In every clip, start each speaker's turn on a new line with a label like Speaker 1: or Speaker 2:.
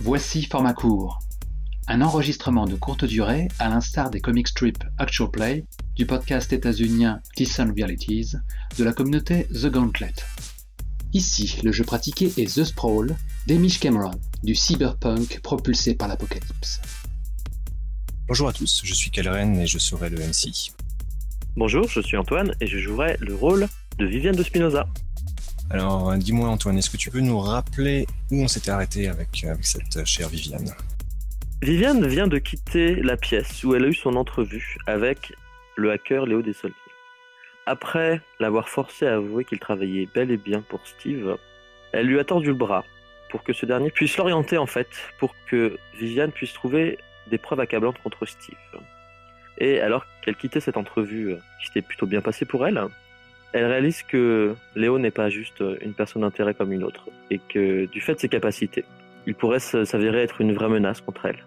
Speaker 1: Voici Format court, un enregistrement de courte durée à l'instar des comic strips Actual Play du podcast états-unien Decent Realities de la communauté The Gauntlet. Ici, le jeu pratiqué est The Sprawl d'Emish Cameron, du cyberpunk propulsé par l'apocalypse.
Speaker 2: Bonjour à tous, je suis Kalren et je serai le MC.
Speaker 3: Bonjour, je suis Antoine et je jouerai le rôle de Viviane de Spinoza.
Speaker 2: Alors, dis-moi Antoine, est-ce que tu peux nous rappeler où on s'était arrêté avec, avec cette chère Viviane?
Speaker 3: Viviane vient de quitter la pièce où elle a eu son entrevue avec le hacker Léo Desolniers. Après l'avoir forcé à avouer qu'il travaillait bel et bien pour Steve, elle lui a tordu le bras pour que ce dernier puisse l'orienter en fait, pour que Viviane puisse trouver des preuves accablantes contre Steve. Et alors qu'elle quittait cette entrevue qui s'était plutôt bien passée pour elle, elle réalise que Léo n'est pas juste une personne d'intérêt comme une autre, et que du fait de ses capacités, il pourrait s'avérer être une vraie menace contre elle.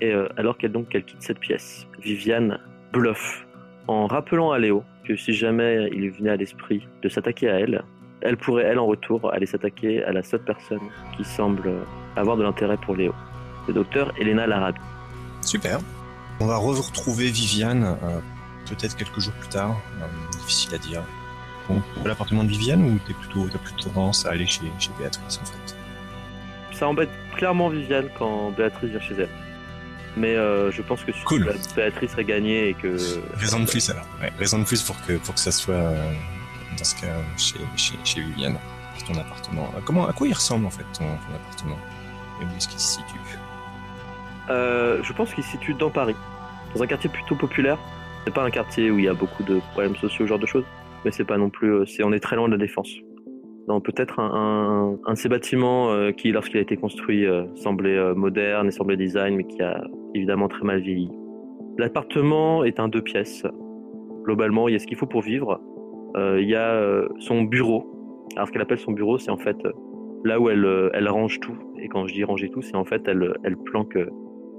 Speaker 3: Et euh, alors qu'elle quitte cette pièce, Viviane bluffe en rappelant à Léo que si jamais il venait à l'esprit de s'attaquer à elle, elle pourrait elle en retour aller s'attaquer à la seule personne qui semble avoir de l'intérêt pour Léo, le docteur Elena Larabi.
Speaker 2: Super. On va retrouver Viviane euh, peut-être quelques jours plus tard, euh, difficile à dire. L'appartement de Viviane ou t'es plutôt, t'as plutôt tendance à aller chez, chez Béatrice en fait?
Speaker 3: Ça embête clairement Viviane quand Béatrice vient chez elle. Mais euh, je pense que si
Speaker 2: Cool.
Speaker 3: Béatrice serait gagnée et que.
Speaker 2: Raison de plus alors. Ouais, raison de plus pour que, pour que ça soit, euh, dans ce cas, chez, chez, chez Viviane, ton appartement. Euh, Comment, à quoi il ressemble en fait ton, ton appartement? Et où est-ce qu'il se situe?
Speaker 3: Euh, je pense qu'il se situe dans Paris, dans un quartier plutôt populaire. C'est pas un quartier où il y a beaucoup de problèmes sociaux, ce genre de choses, mais c'est pas non plus. euh, on est très loin de la défense. Non, peut-être un, de ces bâtiments euh, qui, lorsqu'il a été construit, euh, semblait moderne et semblait design, mais qui a évidemment très mal vieilli. L'appartement est un deux pièces. Globalement, il y a ce qu'il faut pour vivre. Il y a son bureau. Alors, ce qu'elle appelle son bureau, c'est en fait là où elle, range tout. Et quand je dis ranger tout, c'est en fait elle, planque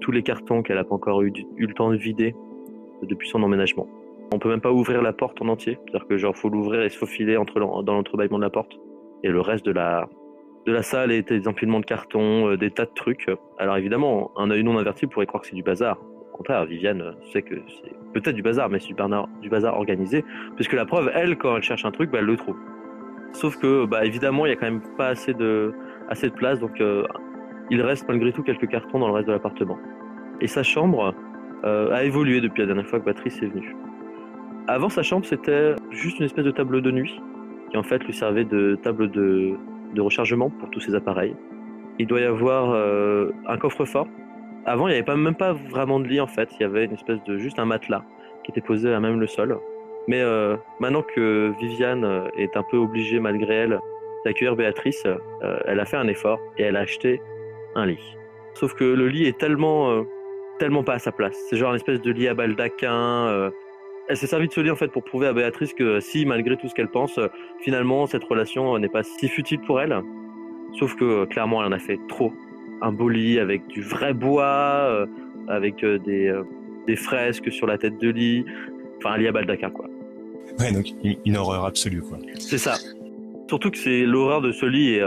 Speaker 3: tous les cartons qu'elle n'a pas encore eu le temps de vider depuis son emménagement. On peut même pas ouvrir la porte en entier, c'est-à-dire que genre faut l'ouvrir et se faufiler entre dans l'entrebâillement de la porte. Et le reste de la de la salle est des empilements de cartons, euh, des tas de trucs. Alors évidemment, un œil non averti pourrait croire que c'est du bazar. Au contraire, Viviane euh, sait que c'est peut-être du bazar, mais c'est du bazar, organisé, puisque la preuve, elle, quand elle cherche un truc, bah, elle le trouve. Sauf que, bah, évidemment, il y a quand même pas assez de assez de place, donc euh, il reste malgré tout quelques cartons dans le reste de l'appartement. Et sa chambre a évolué depuis la dernière fois que Patrice est venue. Avant sa chambre, c'était juste une espèce de table de nuit qui en fait lui servait de table de, de rechargement pour tous ses appareils. Il doit y avoir euh, un coffre-fort. Avant, il n'y avait pas, même pas vraiment de lit en fait. Il y avait une espèce de juste un matelas qui était posé à même le sol. Mais euh, maintenant que Viviane euh, est un peu obligée malgré elle d'accueillir Béatrice, elle a fait un effort et elle a acheté un lit. Sauf que le lit est tellement, tellement pas à sa place. C'est genre une espèce de lit à baldaquin. Elle s'est servie de ce lit en fait pour prouver à Béatrice que si, malgré tout ce qu'elle pense, finalement cette relation euh, n'est pas si futile pour elle. Sauf que euh, clairement, elle en a fait trop. Un beau lit avec du vrai bois, euh, avec euh, des, euh, des fresques sur la tête de lit. Enfin, un lit à baldaquin quoi.
Speaker 2: Ouais, donc une, horreur absolue quoi.
Speaker 3: C'est ça. Surtout que c'est l'horreur de ce lit est,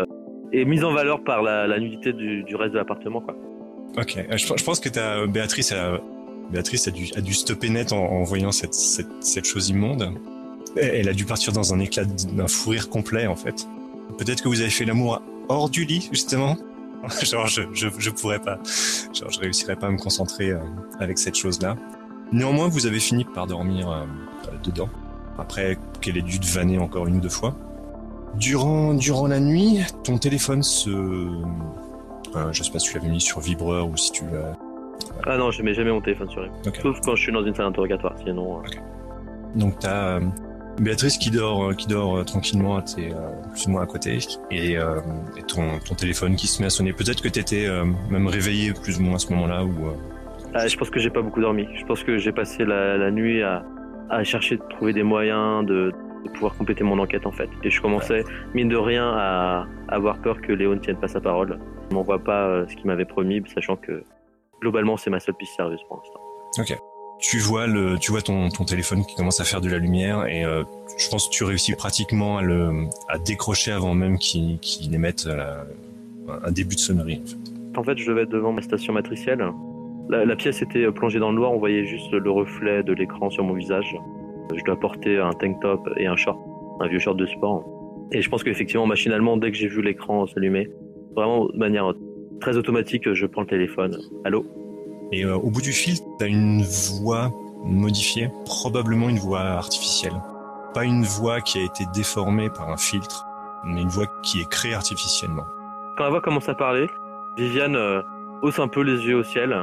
Speaker 3: est mise en valeur par la, la nudité du, du reste de l'appartement quoi.
Speaker 2: Ok, je, je pense que Béatrice, a, Béatrice a dû, a dû stopper net en, en voyant cette, cette, cette chose immonde. Elle a dû partir dans un éclat d'un fou rire complet en fait. Peut-être que vous avez fait l'amour hors du lit justement. Genre je, je, je pourrais pas, genre je réussirais pas à me concentrer euh, avec cette chose-là. Néanmoins, vous avez fini par dormir euh, dedans. Après qu'elle ait dû te vanner encore une ou deux fois. Durant, durant la nuit, ton téléphone se... Euh, je sais pas si tu l'avais mis sur vibreur ou si tu l'as...
Speaker 3: Ah non, je mets jamais mon téléphone sur lui. Sauf quand je suis dans une salle interrogatoire, sinon. euh,
Speaker 2: Donc t'as euh, Béatrice qui dort, euh, qui dort euh, tranquillement à tes, plus ou moins à côté, et, et ton, ton téléphone qui se met à sonner. Peut-être que t'étais même réveillé plus ou moins à ce moment-là, ou
Speaker 3: Ah, je pense que j'ai pas beaucoup dormi. Je pense que j'ai passé la, la nuit à, à chercher de trouver des moyens de, de pouvoir compléter mon enquête en fait. Et je commençais, mine de rien, à avoir peur que Léo ne tienne pas sa parole. Il m'envoie pas euh, ce qu'il m'avait promis, sachant que globalement c'est ma seule piste sérieuse pour l'instant.
Speaker 2: tu vois le, tu vois ton, ton téléphone qui commence à faire de la lumière, et euh, je pense que tu réussis pratiquement à le, à décrocher avant même qu'il qu'il émette la- un début de sonnerie. En fait.
Speaker 3: En fait, je devais être devant ma station matricielle. La, la pièce était plongée dans le noir, on voyait juste le reflet de l'écran sur mon visage. Je dois porter un tank top et un short, un vieux short de sport. Et je pense qu'effectivement, machinalement, dès que j'ai vu l'écran s'allumer, vraiment de manière très automatique, je prends le téléphone. Allô
Speaker 2: Et euh, au bout du fil, t'as une voix modifiée, probablement une voix artificielle. Pas une voix qui a été déformée par un filtre, mais une voix qui est créée artificiellement.
Speaker 3: Quand la voix commence à parler, Viviane euh, hausse un peu les yeux au ciel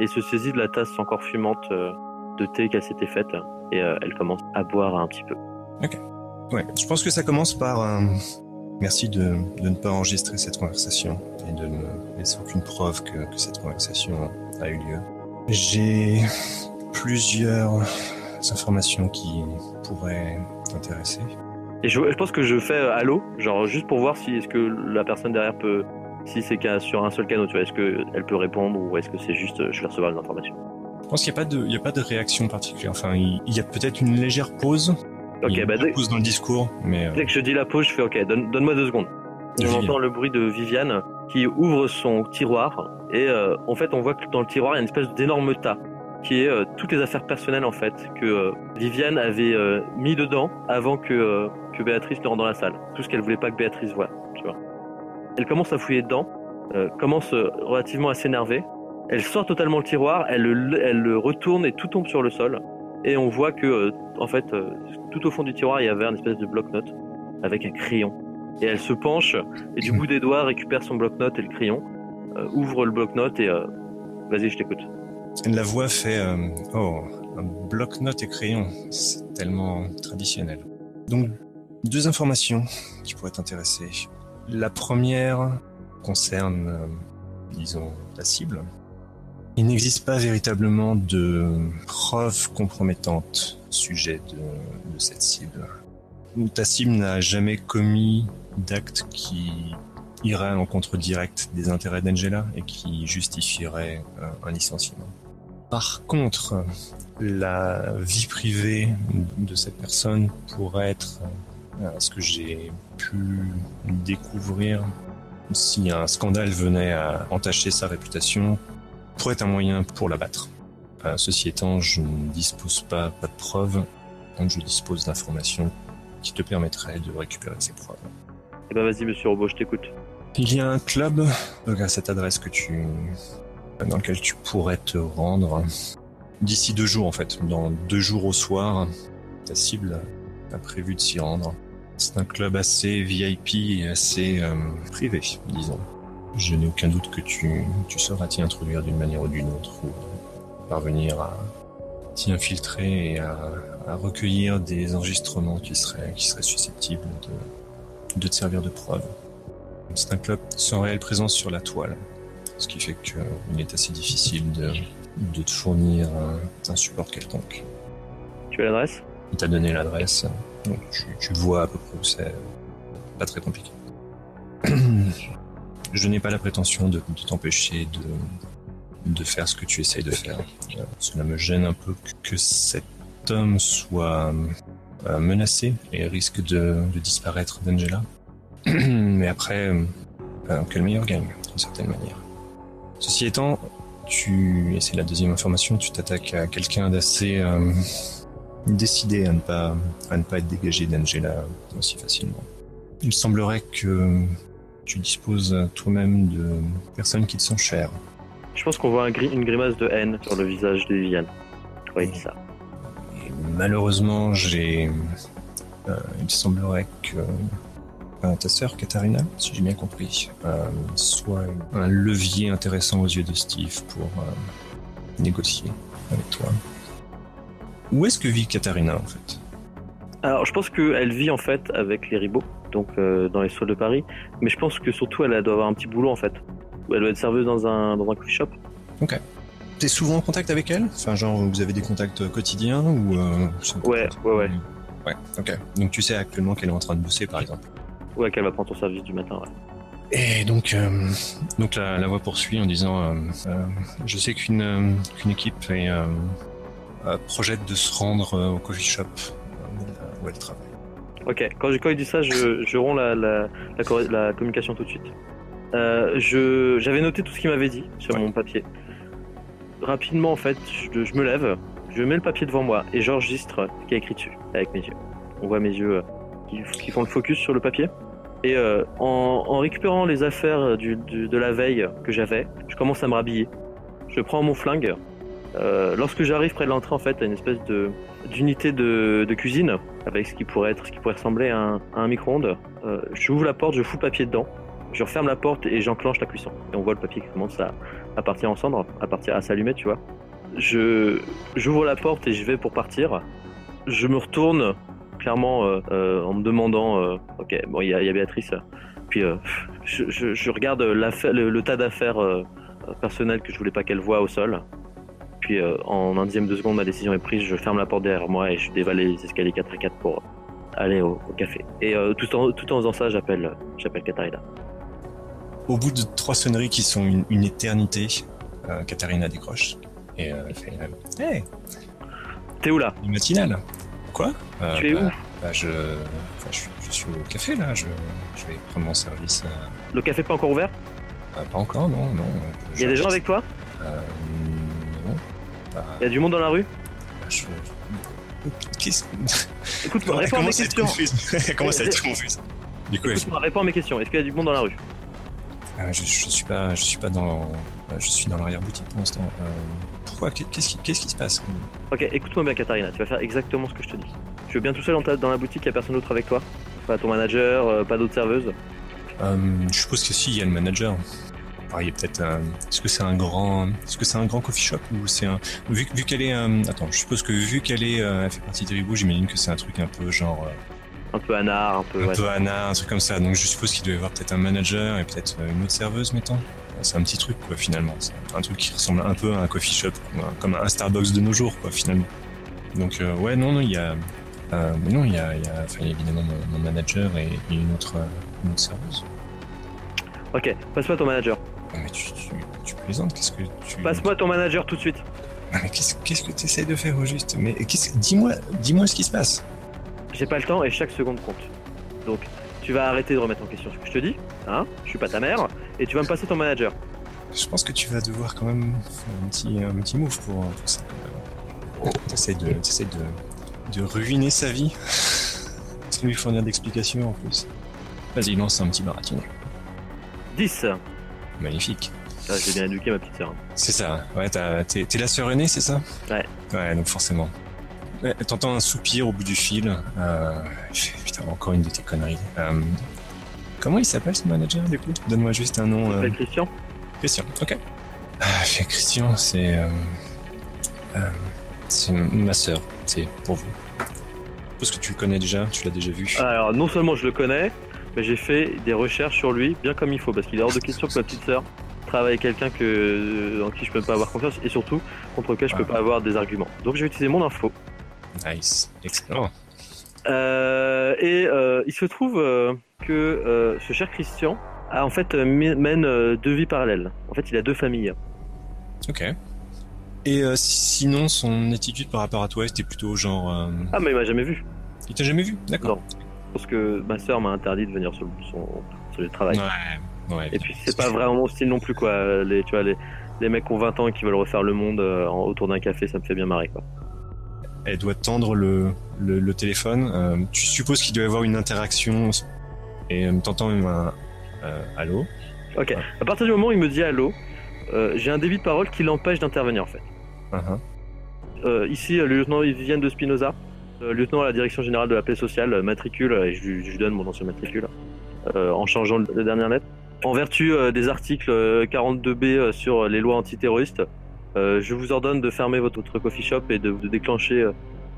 Speaker 3: et se saisit de la tasse encore fumante euh, de thé qu'elle s'était faite et elle commence à boire un petit peu.
Speaker 2: Ouais, je pense que ça commence par un merci de, de ne pas enregistrer cette conversation et de ne laisser aucune preuve que, que cette conversation a eu lieu. J'ai plusieurs informations qui pourraient t'intéresser.
Speaker 3: Et je, je pense que je fais euh, allô, genre juste pour voir si est-ce que la personne derrière peut, si c'est qu'un- sur un seul canal, tu vois, est-ce qu'elle peut répondre ou est-ce que c'est juste euh, je vais recevoir une information.
Speaker 2: Je pense qu'il n'y a, pas de- il y a pas de réaction particulière. Enfin, il, il y a peut-être une légère pause.
Speaker 3: Ok,
Speaker 2: Il y a
Speaker 3: bah dès,
Speaker 2: pause dans le discours, mais euh,
Speaker 3: dès que je dis la pause, je fais ok, donne- donne-moi deux secondes.
Speaker 2: De
Speaker 3: on
Speaker 2: Viviane.
Speaker 3: entend le bruit de Viviane qui ouvre son tiroir et euh, en fait on voit que dans le tiroir il y a une espèce d'énorme tas qui est euh, toutes les affaires personnelles en fait que euh, Viviane avait mis dedans avant que, que Béatrice ne rentre dans la salle. Tout ce qu'elle voulait pas que Béatrice voie, tu vois. Elle commence à fouiller dedans, commence relativement à s'énerver. Elle sort totalement le tiroir, elle, le- elle le retourne et tout tombe sur le sol. Et on voit que euh, en fait euh, tout au fond du tiroir il y avait un espèce de bloc-notes avec un crayon. Et elle se penche et du bout des doigts récupère son bloc-notes et le crayon, euh, ouvre le bloc-notes et vas-y, je t'écoute.
Speaker 2: la voix fait Oh, un bloc-notes et crayon. C'est tellement traditionnel. Donc, deux informations qui pourraient t'intéresser. La première concerne, disons, la cible. Il n'existe pas véritablement de preuves compromettantes au sujet de, cette cible. Ta cible n'a jamais commis d'acte qui irait à l'encontre direct des intérêts d'Angela et qui justifierait euh, un licenciement. Par contre, la vie privée de cette personne pourrait être, euh, ce que j'ai pu découvrir, si un scandale venait à entacher sa réputation, pourrait être un moyen pour l'abattre. Euh, ceci étant, je ne dispose pas, pas de preuves, donc je dispose d'informations qui te permettraient de récupérer ces preuves.
Speaker 3: Eh ben vas-y, monsieur Robot, je t'écoute.
Speaker 2: Il y a un club donc à cette adresse que tu dans lequel tu pourrais te rendre d'ici deux jours en fait. Dans deux jours au soir, ta cible a prévu de s'y rendre. C'est un club assez VIP et assez euh, privé, disons. Je n'ai aucun doute que tu, tu sauras t'y introduire d'une manière ou d'une autre ou parvenir à t'y infiltrer et à, à recueillir des enregistrements qui seraient, qui seraient susceptibles de, de te servir de preuve. C'est un club sans réelle présence sur la toile, ce qui fait qu'il est assez difficile de, de te fournir un, un support quelconque.
Speaker 3: Tu as l'adresse?
Speaker 2: Il t'a donné l'adresse, donc tu, tu vois à peu près où c'est. Pas très compliqué. Je n'ai pas la prétention de, t'empêcher de, faire ce que tu essayes de faire. Euh, Cela me gêne un peu que, cet homme soit euh, menacé et risque de, disparaître d'Angela. Mais après, euh, que le meilleur gagne, d'une certaine manière. Ceci étant, tu, et c'est la deuxième information, tu t'attaques à quelqu'un d'assez décidé à ne pas, à ne pas être dégagé d'Angela aussi facilement. Il semblerait que tu disposes toi-même de personnes qui te sont chères.
Speaker 3: Je pense qu'on voit un gri- une grimace de haine sur le visage de Viviane. dit ça.
Speaker 2: Et malheureusement, j'ai. euh, il semblerait que euh, ta sœur Katharina, si j'ai bien compris, euh, soit un levier intéressant aux yeux de Steve pour négocier avec toi. Où est-ce que vit Katharina en fait?
Speaker 3: Alors, je pense qu'elle vit en fait avec les ribots, donc euh, dans les sols de Paris. Mais je pense que surtout, elle doit avoir un petit boulot en fait. Elle doit être serveuse dans un, dans un coffee shop.
Speaker 2: T'es souvent en contact avec elle? Enfin, genre, vous avez des contacts quotidiens ou euh,
Speaker 3: Ouais, ouais, ouais.
Speaker 2: Ouais, ok. Donc tu sais actuellement qu'elle est en train de bosser, par exemple?
Speaker 3: Ouais, qu'elle va prendre son service du matin. Ouais.
Speaker 2: Et donc, euh, donc la, la voix poursuit en disant euh, euh, Je sais qu'une euh, qu'une équipe est, euh, euh, projette de se rendre euh, au coffee shop euh, où elle travaille.
Speaker 3: Ok, quand, quand il dit ça, je, je romps la, communication tout de suite. Euh, j'avais noté tout ce qu'il m'avait dit sur mon papier. Rapidement, en fait, je, me lève, je mets le papier devant moi et j'enregistre ce qui est écrit dessus avec mes yeux. On voit mes yeux euh, qui, qui font le focus sur le papier. Et euh, en, récupérant les affaires de la veille que j'avais, je commence à me rhabiller. Je prends mon flingue. Euh, lorsque j'arrive près de l'entrée, en fait, à une espèce de d'unité de, cuisine avec ce qui pourrait être, ce qui pourrait ressembler à un, micro-ondes. Euh, j'ouvre la porte, je fous le papier dedans. Je referme la porte et j'enclenche la cuisson. Et on voit le papier qui commence à, à partir en cendres, à partir à s'allumer, tu vois. Je j'ouvre la porte et je vais pour partir. Je me retourne clairement euh, euh, en me demandant, ok, bon, il y, a- Béatrice. Puis je, regarde le, tas d'affaires personnelles que je voulais pas qu'elle voie au sol. Puis euh, en un dixième de seconde, ma décision est prise. Je ferme la porte derrière moi et je dévale les escaliers 4 à 4 pour aller au, au café. Et euh, tout, en, tout en faisant ça, j'appelle j'appelle Katharina.
Speaker 2: Au bout de trois sonneries qui sont une, une éternité, euh, Katharina décroche et elle fait Hey,
Speaker 3: T'es où là?
Speaker 2: une matinale Quoi?
Speaker 3: Tu es
Speaker 2: bah,
Speaker 3: où?
Speaker 2: bah, je, enfin, je, suis- je suis au café là, je, je vais prendre mon service.
Speaker 3: Le café pas encore ouvert?
Speaker 2: Euh, pas encore, non, non.
Speaker 3: Il y a des gens avec toi?
Speaker 2: euh,
Speaker 3: Il y a du monde dans la rue
Speaker 2: je... Qu'est-ce
Speaker 3: Écoute-moi,
Speaker 2: Elle
Speaker 3: réponds à mes questions.
Speaker 2: être confuse. Du coup, elle
Speaker 3: Écoute-moi, réponds à mes questions. Est-ce qu'il y a du monde dans la rue
Speaker 2: Ah, je, je suis pas, je suis pas dans, euh, je suis dans l'arrière boutique pour l'instant. Euh, pourquoi Qu'est- Qu'est-ce qui, qu'est-ce qui se passe
Speaker 3: Ok, écoute-moi bien, Katharina. Tu vas faire exactement ce que je te dis. Tu veux bien tout seul dans, ta- dans la boutique, il y a personne d'autre avec toi Pas ton manager, euh, pas d'autres serveuses
Speaker 2: Euh, Je suppose que si, il y a le manager. Ah, peut-être. un- Est-ce que c'est un grand, est-ce que c'est un grand coffee shop ou c'est un vu, vu qu'elle est, euh, attends, je suppose que vu qu'elle est, euh, elle fait partie de Ribou, j'imagine que c'est un truc un peu genre euh,
Speaker 3: Un peu anard, un peu.
Speaker 2: un
Speaker 3: ouais.
Speaker 2: peu Anna, un truc comme ça. Donc je suppose qu'il doit y avoir peut-être un manager et peut-être euh, une autre serveuse, mettons. C'est un petit truc quoi finalement. C'est un truc qui ressemble un peu à un coffee shop, comme un Starbucks de nos jours quoi finalement. Donc euh, ouais non non il y a, euh, mais non il y a, il y a, enfin, évidemment mon, mon manager et, et une autre euh, une autre serveuse.
Speaker 3: Ok, passe-moi ton manager.
Speaker 2: Ah, mais tu, tu, tu plaisantes Qu'est-ce que tu
Speaker 3: Passe-moi ton manager tout de suite.
Speaker 2: Ah, mais qu'est-ce qu'est-ce que tu essaies de faire au juste? Mais qu'est-ce- dis-moi dis-moi ce qui se passe.
Speaker 3: J'ai pas le temps et chaque seconde compte. Donc, tu vas arrêter de remettre en question ce que je te dis. Hein? Je suis pas ta mère. Et tu vas me passer ton manager.
Speaker 2: Je pense que tu vas devoir quand même faire un petit, un petit move pour, pour ça. Tu essaies de, t'essaies de, de ruiner sa vie sans lui fournir d'explications en plus. Vas-y, lance un petit baratin.
Speaker 3: 10.
Speaker 2: Magnifique.
Speaker 3: Ah, J'ai bien éduqué ma petite sœur.
Speaker 2: C'est ça, ouais, t'as- t'es la sœur aînée, c'est ça?
Speaker 3: Ouais.
Speaker 2: Ouais, donc forcément. Ouais, T'entends un soupir au bout du fil. Euh, putain, encore une de tes conneries. Euh, comment il s'appelle ce manager du coup? Donne-moi juste un nom. Euh,
Speaker 3: Christian.
Speaker 2: Christian, ok. Ah, Christian, c'est. c'est ma sœur, c'est pour vous. Parce que tu le connais déjà, tu l'as déjà vu.
Speaker 3: Alors, non seulement je le connais, mais j'ai fait des recherches sur lui bien comme il faut. Parce qu'il est hors de question que ma petite sœur travaille avec quelqu'un que, en qui je peux pas avoir confiance et surtout contre lequel je peux pas avoir des arguments. Donc, je vais utiliser mon info.
Speaker 2: Nice, excellent.
Speaker 3: Euh, et euh, il se trouve euh, que euh, ce cher Christian a en fait euh, mène euh, deux vies parallèles. En fait, il a deux familles.
Speaker 2: Ok. Et euh, sinon, son attitude par rapport à toi, c'était plutôt genre. euh,
Speaker 3: Ah, mais il m'a jamais vu.
Speaker 2: Il t'a jamais vu? D'accord.
Speaker 3: Parce que ma sœur m'a interdit de venir sur, le- son, sur le travail.
Speaker 2: Ouais, ouais.
Speaker 3: Et puis, c'est pas vraiment mon style non plus, quoi. Les, tu vois, les, les mecs qui ont 20 ans et qui veulent refaire le monde euh, autour d'un café, ça me fait bien marrer, quoi.
Speaker 2: Elle doit tendre le, le, le téléphone. Euh, tu supposes qu'il doit y avoir une interaction. Et euh, t'entends même un. allô?
Speaker 3: Ok. À partir du moment où il me dit allô, j'ai un débit de parole qui l'empêche d'intervenir, en fait.
Speaker 2: Uh-huh.
Speaker 3: Euh, ici, le lieutenant Vivienne de Spinoza, lieutenant à la direction générale de la paix sociale, euh, matricule, euh, et je, lui- donne mon ancien matricule, euh, en changeant le dernier lettre. En vertu euh, des articles euh, 42B euh, sur les lois antiterroristes, euh, je vous ordonne de fermer votre, votre coffee shop et de, de déclencher euh,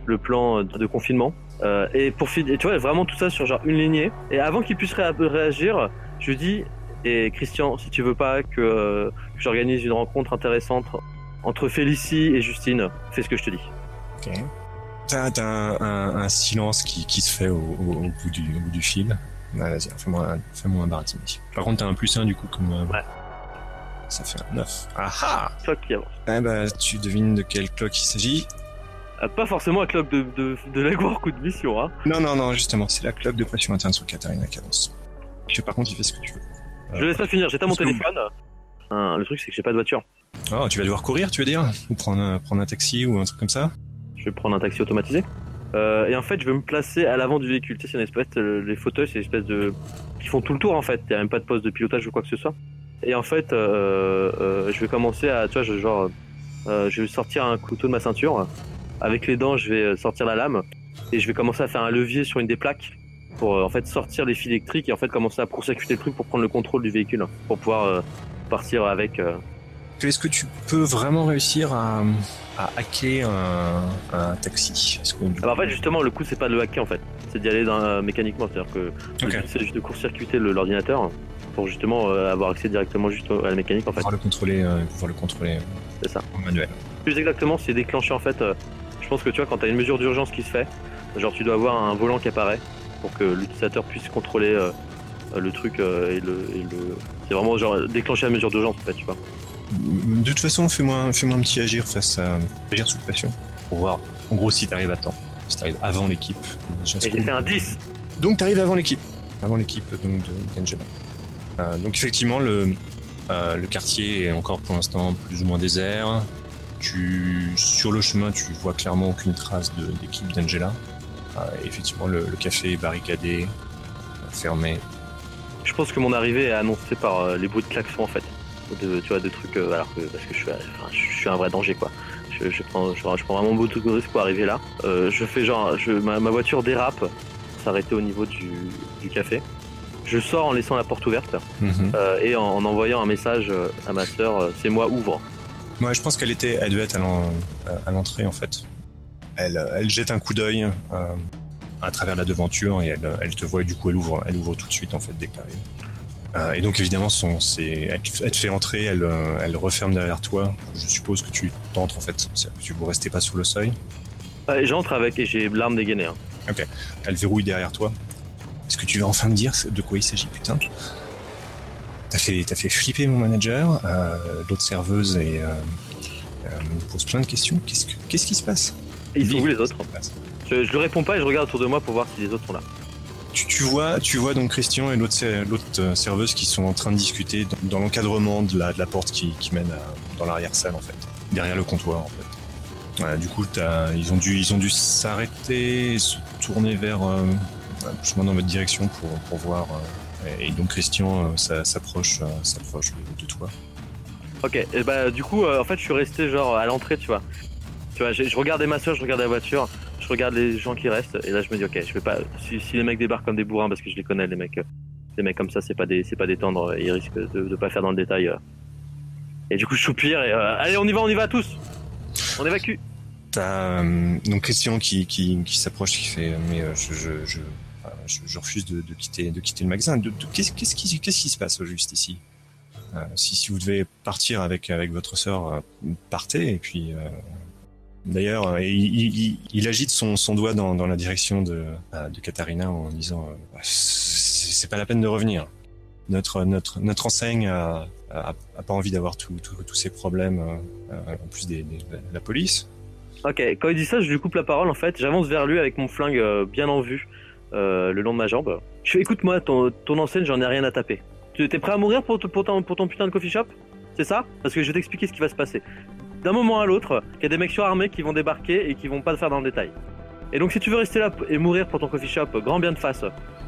Speaker 3: le plan euh, de confinement. Euh, et pour et tu vois, vraiment tout ça sur genre une lignée. Et avant qu'il puisse réa- réagir, je lui dis, et Christian, si tu veux pas que, euh, que j'organise une rencontre intéressante entre Félicie et Justine, fais ce que je te dis.
Speaker 2: Ok. T'as t'as un, un, un silence qui, qui se fait au, au, au bout, du, au bout du fil. Ouais, Vas-y, fais-moi un, fais-moi un baratini. Par contre, t'as un plus 1 du coup, comme. euh,
Speaker 3: Ouais.
Speaker 2: Ça fait un 9. Ah ah
Speaker 3: Clock qui avance.
Speaker 2: Eh bah, tu devines de quel clock il s'agit
Speaker 3: Euh, pas forcément un clock de, de, de ou de mission, hein.
Speaker 2: Non, non, non, justement, c'est la cloque de pression interne sur Katarina qui avance. Que par contre, il fait ce que tu veux.
Speaker 3: Je laisse pas finir, j'éteins mon téléphone. le truc, c'est que j'ai pas de voiture.
Speaker 2: Oh, tu vas devoir courir, tu veux dire? Ou prendre un, prendre un taxi ou un truc comme ça?
Speaker 3: Je vais prendre un taxi automatisé. Euh, et en fait, je vais me placer à l'avant du véhicule. Tu sais, c'est une espèce, euh, les fauteuils, c'est une espèce de, qui font tout le tour en fait. Il y a même pas de poste de pilotage ou quoi que ce soit. Et en fait, euh, je vais commencer à, tu vois, je, genre, je vais sortir un couteau de ma ceinture. Avec les dents, je vais sortir la lame et je vais commencer à faire un levier sur une des plaques pour en fait sortir les fils électriques et en fait commencer à prosécuter le truc pour prendre le contrôle du véhicule pour pouvoir partir avec
Speaker 2: est-ce que tu peux vraiment réussir à, hacker un, taxi?
Speaker 3: Ah bah, En fait, justement, le coup, c'est pas de le hacker en fait, c'est d'y aller dans, mécaniquement. C'est-à-dire que c'est juste de court-circuiter l'ordinateur pour justement euh, avoir accès directement juste à la mécanique en fait.
Speaker 2: Pouvoir le contrôler, euh, pouvoir le contrôler.
Speaker 3: C'est ça.
Speaker 2: En manuel.
Speaker 3: Plus exactement, c'est déclenché en fait. Euh, je pense que tu vois, quand tu as une mesure d'urgence qui se fait, genre tu dois avoir un volant qui apparaît pour que l'utilisateur puisse contrôler le truc et le. C'est vraiment genre déclencher la mesure d'urgence en fait, tu vois.
Speaker 2: De toute façon, fais-moi fais un petit agir face à agir sous pression pour voir en gros si t'arrives à temps, si t'arrives avant l'équipe.
Speaker 3: J'ai fait un 10
Speaker 2: Donc t'arrives avant l'équipe, avant l'équipe donc, de euh, donc effectivement, le, euh, le quartier est encore pour l'instant plus ou moins désert. Tu, sur le chemin, tu vois clairement aucune trace d'équipe d'Angela. Euh, effectivement, le, café est barricadé, fermé.
Speaker 3: Je pense que mon arrivée est annoncée par les bruits de klaxon en fait de, tu vois, de trucs, euh, alors que, parce que je suis, je suis un vrai danger, quoi. Je, je, prends, je, prends vraiment beaucoup de risques pour arriver là. Euh, je fais genre, je, ma, voiture dérape, s'arrêter au niveau du, du, café. Je sors en laissant la porte ouverte mhm. euh, et en, envoyant un message à ma soeur, c'est moi, ouvre.
Speaker 2: Moi, je pense qu'elle était, elle devait être à l'entrée en fait. Elle, elle jette un coup d'œil à travers la devanture et elle, elle, te voit et du coup elle ouvre, elle ouvre tout de suite en fait dès que euh, et donc évidemment, son, elle, te fait entrer, elle, euh, elle referme derrière toi. Je suppose que tu t'entres en fait, tu vous restez pas sur le seuil.
Speaker 3: J'entre avec et j'ai l'arme dégainée. Hein.
Speaker 2: Ok. Elle verrouille derrière toi. Est-ce que tu vas enfin me dire de quoi il s'agit, putain? T'as fait, as fait flipper mon manager, euh, l'autre serveuse et me pose plein de questions. Qu'est-ce, qu'est-ce qui se passe?
Speaker 3: Ils sont où les autres je, je ne réponds pas et je regarde autour de moi pour voir si les autres sont là
Speaker 2: tu, vois, tu vois donc Christian et l'autre euh, serveuse qui sont en train de discuter dans, l'encadrement de la, porte qui, mène dans l'arrière-salle en fait, derrière le comptoir en fait. du coup, ils ont dû, s'arrêter, se tourner vers euh, plus dans votre direction pour, voir. Euh, et donc Christian s'approche, s'approche de, toi.
Speaker 3: Ok, et bah du coup, en fait, je suis resté genre à l'entrée, tu vois. Tu vois, je regardais ma soeur, je regardais la voiture je regarde les gens qui restent et là je me dis ok je vais pas si, les mecs débarquent comme des bourrins parce que je les connais les mecs les mecs comme ça c'est pas des c'est pas des ils risquent de, de pas faire dans le détail euh. et du coup je soupire et euh, allez on y va on y va tous. On évacue.
Speaker 2: T'as euh, donc Christian qui qui, s'approche qui fait mais je je, refuse de, quitter de quitter le magasin. Qu'est-ce qu'est-ce qui se passe juste ici? Si, si vous devez partir avec avec votre sœur partez et puis D'ailleurs, euh, il, agite son, doigt dans, la direction de, euh, de Katharina en disant euh, c'est pas la peine de revenir. Notre, notre, notre enseigne a, pas envie d'avoir tous ces problèmes en plus de la police.
Speaker 3: Ok, quand il dit ça, je lui coupe la parole en fait. J'avance vers lui avec mon flingue bien en vue le long de ma jambe. Je fais écoute-moi, ton, ton enseigne, j'en ai rien à taper. Tu es prêt à mourir pour, pour, ton, pour ton putain de coffee shop? C'est ça? Parce que je vais t'expliquer ce qui va se passer d'un moment à l'autre qu'il y a des mecs surarmés qui vont débarquer et qui vont pas le faire dans le détail. Et donc si tu veux rester là et mourir pour ton coffee shop, grand bien de face.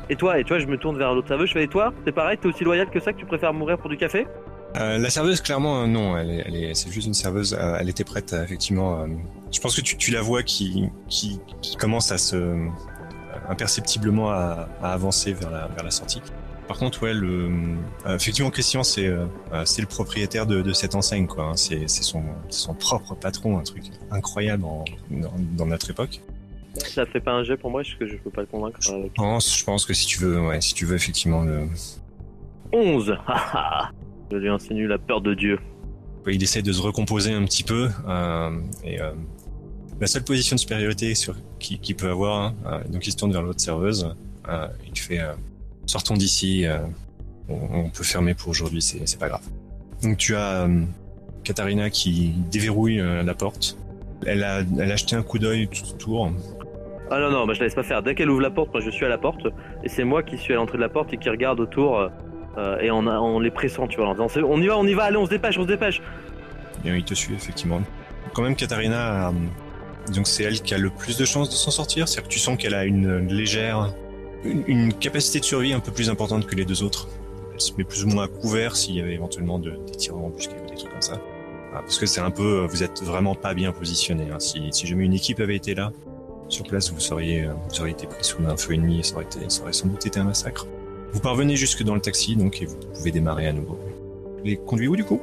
Speaker 3: Et toi, et toi, je me tourne vers l'autre serveuse, je fais et toi, c'est pareil, t'es aussi loyal que ça que tu préfères mourir pour du café?
Speaker 2: Euh, La serveuse, clairement, euh, non, elle est, c'est juste une serveuse. Euh, elle était prête, effectivement. je pense que tu, la vois qui, commence à se imperceptiblement à, à avancer vers la, vers la sortie. Par contre, ouais, le, euh, effectivement, Christian, c'est euh, euh, c'est le propriétaire de, de, cette enseigne, quoi. Hein. C'est son, son propre patron, un truc incroyable dans, notre époque.
Speaker 3: Ça fait pas un jet pour moi, est-ce que je peux pas le convaincre Je
Speaker 2: pense, je pense que si tu veux, ouais, si tu veux effectivement le.
Speaker 3: 11 Je lui enseigne la peur de Dieu.
Speaker 2: il essaie de se recomposer un petit peu et la seule position de supériorité qu'il peut avoir, hein, donc il se tourne vers l'autre serveuse, il fait sortons d'ici, euh, on, peut fermer pour aujourd'hui, c'est pas grave. Donc tu as euh, Katharina qui déverrouille euh, la porte. Elle a, elle a jeté un coup d'œil tout autour.
Speaker 3: Ah non, non, bah, je la laisse pas faire. Dès qu'elle ouvre la porte, moi je suis à la porte, et c'est moi qui suis à l'entrée de la porte et qui regarde autour euh, et en, en les pressant, tu vois, en disant on y va, on y va, allez, on se dépêche, on se dépêche.
Speaker 2: Et il te suit effectivement. Quand même, Katharina, donc c'est elle qui a le plus de chances de s'en sortir. C'est-à-dire que tu sens qu'elle a une légère, une, capacité de survie un peu plus importante que les deux autres. Elle se met plus ou moins à couvert s'il y avait éventuellement de, des tirs embusqués ou des trucs comme ça. Ah, parce que c'est un peu, vous êtes vraiment pas bien positionné. Hein. Si, si jamais une équipe avait été là, sur place, vous seriez, euh, vous auriez été pris sous un feu ennemi et ça aurait, été, ça aurait sans doute été un massacre. Vous parvenez jusque dans le taxi, donc, et vous pouvez démarrer à nouveau. Les conduis où, du coup?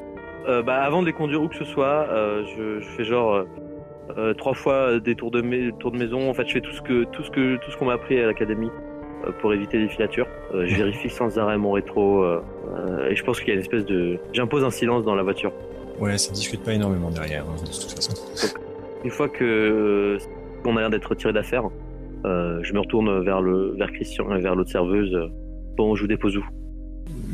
Speaker 3: Euh, bah, avant de les conduire où que ce soit, euh, je, je fais genre euh, euh, trois fois des tours de, tours de maison. En fait, je fais tout ce que tout ce que tout ce qu'on m'a appris à l'académie pour éviter les filatures. Euh, je vérifie sans arrêt mon rétro euh, et je pense qu'il y a une espèce de. J'impose un silence dans la voiture.
Speaker 2: Ouais, ça discute pas énormément derrière, hein, de toute façon.
Speaker 3: Une fois que on a l'air d'être retiré d'affaire, euh, je me retourne vers le vers Christian et vers l'autre serveuse. Bon, je vous dépose où?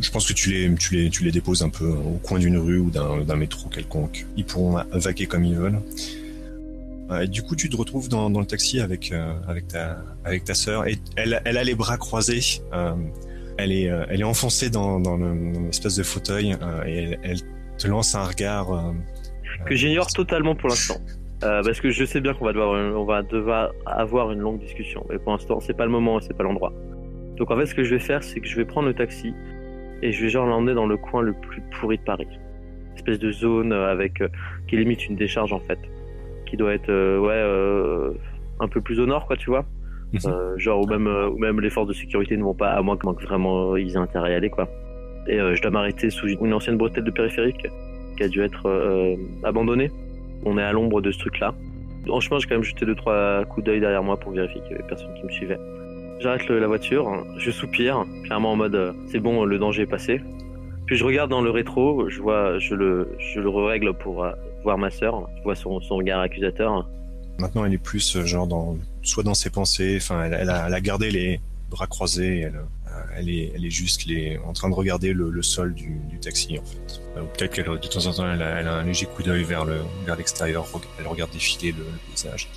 Speaker 2: Je pense que tu les, tu les, tu les déposes un peu au coin d'une rue ou d'un d'un métro quelconque. Ils pourront vaquer comme ils veulent. Euh, du coup, tu te retrouves dans, le taxi avec, euh, ta, avec sœur et elle, a les bras croisés. euh, elle est, enfoncée dans, dans, le, dans l'espèce de fauteuil et elle, te lance un regard.
Speaker 3: que j'ignore totalement pour l'instant. Parce que je sais bien qu'on va devoir, avoir une longue discussion. Mais pour l'instant, c'est pas le moment et c'est pas l'endroit. Donc en fait, ce que je vais faire, c'est que je vais prendre le taxi et je vais genre l'emmener dans le coin le plus pourri de Paris. Espèce de zone avec qui limite une décharge en fait, qui doit être euh, ouais euh, un peu plus au nord quoi, tu vois.
Speaker 2: Mhm.
Speaker 3: Euh, genre où même même les forces de sécurité ne vont pas à moins que, vraiment ils aient intérêt à y aller quoi. Et euh, je dois m'arrêter sous une ancienne bretelle de périphérique qui a dû être euh, abandonnée. On est à l'ombre de ce truc-là. En chemin, j'ai quand même jeté deux trois coups d'œil derrière moi pour vérifier qu'il y avait personne qui me suivait. J'arrête la voiture, je soupire, clairement en mode c'est bon, le danger est passé. Puis je regarde dans le rétro, je vois, je le, je le règle pour voir ma sœur. Je vois son, son regard accusateur.
Speaker 2: Maintenant, elle est plus euh, genre dans, soit dans ses pensées. Enfin, elle, elle a, elle a gardé les bras croisés. Elle, euh, elle est, elle est juste les, en train de regarder le, le sol du, du taxi en fait. Euh, ou Peut-être qu'elle, de temps en temps, elle a, un léger coup d'œil vers le, vers l'extérieur. Elle regarde défiler le, le paysage.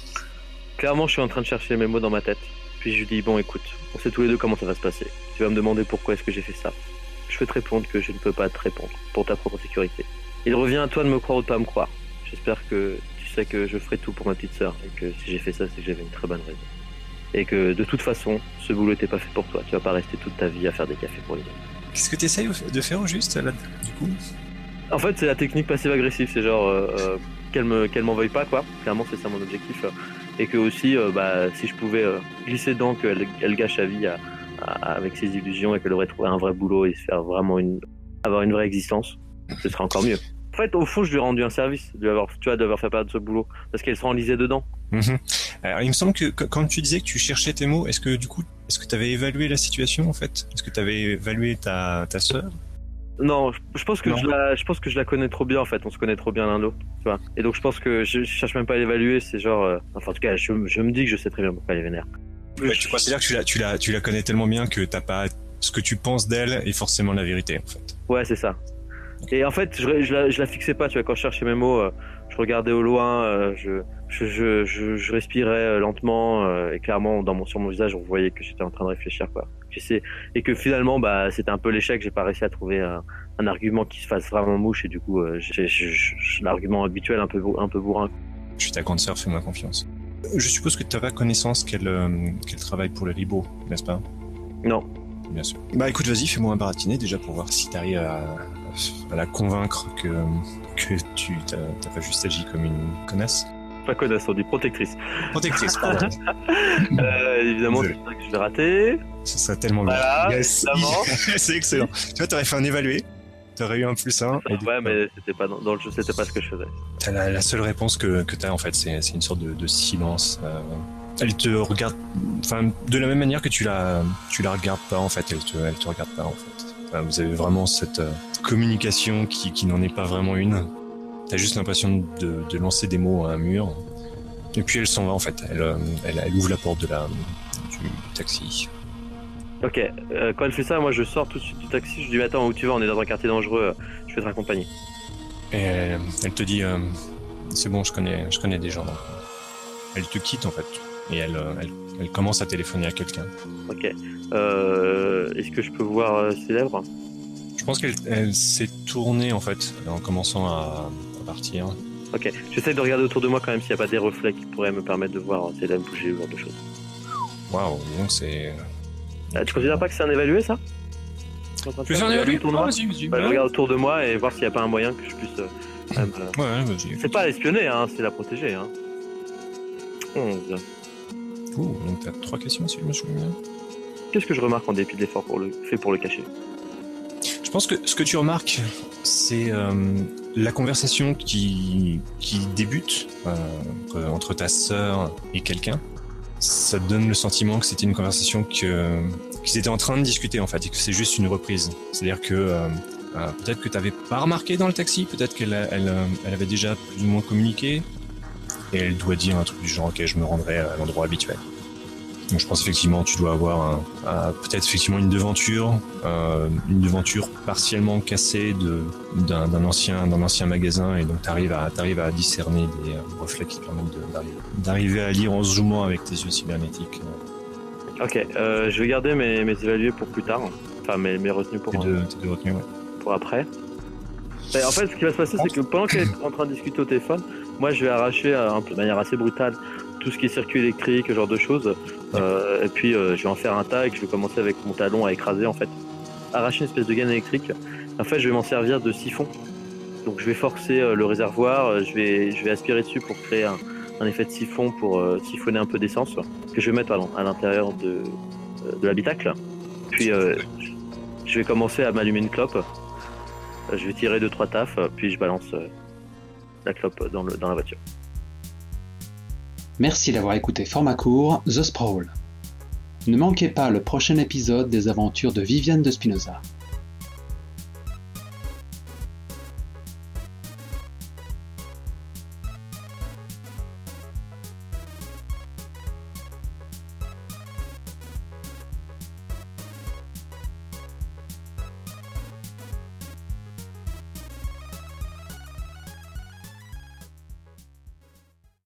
Speaker 3: Clairement, je suis en train de chercher mes mots dans ma tête. Puis je lui dis bon, écoute, on sait tous les deux comment ça va se passer. Tu vas me demander pourquoi est-ce que j'ai fait ça. Je vais te répondre que je ne peux pas te répondre pour ta propre sécurité. Il revient à toi de me croire ou de pas me croire. J'espère que tu sais que je ferai tout pour ma petite sœur et que si j'ai fait ça, c'est que j'avais une très bonne raison. Et que de toute façon, ce boulot n'était pas fait pour toi. Tu vas pas rester toute ta vie à faire des cafés pour les autres.
Speaker 2: Qu'est-ce que tu essayes de faire au juste là, du coup?
Speaker 3: En fait, c'est la technique passive-agressive. C'est genre euh, euh, qu'elle me qu'elle m'en veuille pas, quoi. Clairement, c'est ça mon objectif. euh. Et que aussi, euh, bah, si je pouvais euh, glisser dedans qu'elle elle gâche sa vie à- à- avec ses illusions et qu'elle aurait trouvé un vrai boulot et se faire vraiment une avoir une vraie existence, ce serait encore mieux. En fait, au fond, je lui ai rendu un service de avoir, tu vois, d'avoir fait perdre ce boulot parce qu'elle se dedans.
Speaker 2: Mhm. Alors, il me semble que qu- quand tu disais que tu cherchais tes mots, est-ce que du coup, est-ce que tu avais évalué la situation en fait? Est-ce que tu avais évalué ta, ta sœur?
Speaker 3: Non, je, je pense que
Speaker 2: Non.
Speaker 3: je la, je pense que je la connais trop bien en fait. On se connaît trop bien l'un l'autre, tu vois. Et donc je pense que je, je cherche même pas à l'évaluer. C'est genre, euh, enfin en tout cas, je, je me dis que je sais très bien pourquoi elle est vénère.
Speaker 2: Ouais, Tu considères que tu la, tu, la, tu la connais tellement bien que t'as pas ce que tu penses d'elle est forcément la vérité en fait.
Speaker 3: Ouais, c'est ça. Et en fait, je, je, la, je la fixais pas, tu vois, quand je cherchais mes mots, euh, je regardais au loin, euh, je, je, je, je, je respirais euh, lentement, et clairement, dans mon, sur mon visage, on voyait que j'étais en train de réfléchir, quoi. Et que finalement, bah, c'était un peu l'échec, j'ai pas réussi à trouver un, un argument qui se fasse vraiment mouche, et du coup, l'argument habituel un peu, bourr- un peu bourrin.
Speaker 2: Je suis ta grande sœur, fais-moi confiance. Je suppose que tu pas connaissance qu'elle euh, travaille pour le Libo, n'est-ce pas?
Speaker 3: Non.
Speaker 2: Bien sûr. Bah écoute, vas-y, fais-moi un baratiner déjà pour voir si t'arrives à, à la convaincre que, que tu t'as pas juste agi comme une connasse.
Speaker 3: Pas connasse, on dit protectrice.
Speaker 2: Protectrice, pardon.
Speaker 3: Euh, évidemment, c'est ça que je vais rater.
Speaker 2: Ce serait tellement bien.
Speaker 3: Voilà,
Speaker 2: Yes.
Speaker 3: évidemment.
Speaker 2: C'est excellent. Tu vois, t'aurais fait un évalué, t'aurais eu un plus un. et
Speaker 3: Ouais, mais c'était pas dans, dans le jeu, c'était pas ce que je faisais.
Speaker 2: T'as la, la seule réponse que, que t'as en fait, c'est c'est une sorte de, de silence. euh. Elle te regarde, enfin, de la même manière que tu la, tu la regardes pas en fait. Elle te, elle te regarde pas en fait. Vous avez vraiment cette euh, communication qui, qui n'en est pas vraiment une. T'as juste l'impression de, de lancer des mots à un mur. Et puis elle s'en va en fait. Elle, euh, elle, elle ouvre la porte de la, du taxi.
Speaker 3: Ok, euh, quand elle fait ça, moi je sors tout de suite du taxi, je lui dis mais attends où tu vas, on est dans un quartier dangereux, je vais te raccompagner.
Speaker 2: Et elle, elle te dit, euh, c'est bon, je connais, je connais des gens. Elle te quitte en fait. Et elle, euh, elle, elle commence à téléphoner à quelqu'un.
Speaker 3: Ok. Euh, Est-ce que je peux voir euh, ses lèvres?
Speaker 2: Je pense qu'elle s'est tournée en fait en commençant à, partir.
Speaker 3: Ok, j'essaie de regarder autour de moi quand même s'il n'y a pas des reflets qui pourraient me permettre de voir si elle aime bouger ou genre de choses.
Speaker 2: Waouh, donc c'est.
Speaker 3: Euh, tu considères pas que c'est un évalué ça?
Speaker 2: Tu veux faire un évalué
Speaker 3: bah, Je regarde autour de moi et voir s'il n'y a pas un moyen que je puisse. Euh,
Speaker 2: ouais, vas-y.
Speaker 3: C'est pas l'espionner, hein, c'est la protéger. Hein. 11.
Speaker 2: Ouh, donc t'as trois questions si je me souviens bien.
Speaker 3: Qu'est-ce que je remarque en dépit de l'effort pour le... fait pour le cacher
Speaker 2: Je pense que ce que tu remarques, c'est euh, la conversation qui, qui débute euh, entre ta sœur et quelqu'un. Ça te donne le sentiment que c'était une conversation que qu'ils étaient en train de discuter en fait et que c'est juste une reprise. C'est-à-dire que euh, peut-être que tu n'avais pas remarqué dans le taxi, peut-être qu'elle elle, elle avait déjà plus ou moins communiqué, et elle doit dire un truc du genre ok je me rendrai à l'endroit habituel. Donc je pense effectivement tu dois avoir peut-être effectivement une devanture, euh, une devanture partiellement cassée d'un ancien d'un ancien magasin et donc tu arrives à arrives à discerner des euh, reflets qui te permettent d'arriver à lire en zoomant avec tes yeux cybernétiques.
Speaker 3: Ok, euh, je vais garder mes, mes évalués pour plus tard, enfin mes, mes retenues pour,
Speaker 2: ouais.
Speaker 3: pour après. en fait, ce qui va se passer, c'est que pendant qu'elle est en train de discuter au téléphone, moi, je vais arracher euh, de manière assez brutale tout ce qui est circuit électrique, ce genre de choses. Euh, et puis, euh, je vais en faire un tag. Je vais commencer avec mon talon à écraser, en fait. Arracher une espèce de gaine électrique. En fait, je vais m'en servir de siphon. Donc, je vais forcer le réservoir. Je vais, je vais aspirer dessus pour créer un, effet de siphon pour siphonner un peu d'essence que je vais mettre à l'intérieur de, de l'habitacle. Puis, je vais commencer à m'allumer une clope. Je vais tirer deux trois tafs, puis je balance
Speaker 1: Merci d'avoir écouté format court The Sprawl. Ne manquez pas le prochain épisode des aventures de Viviane de Spinoza.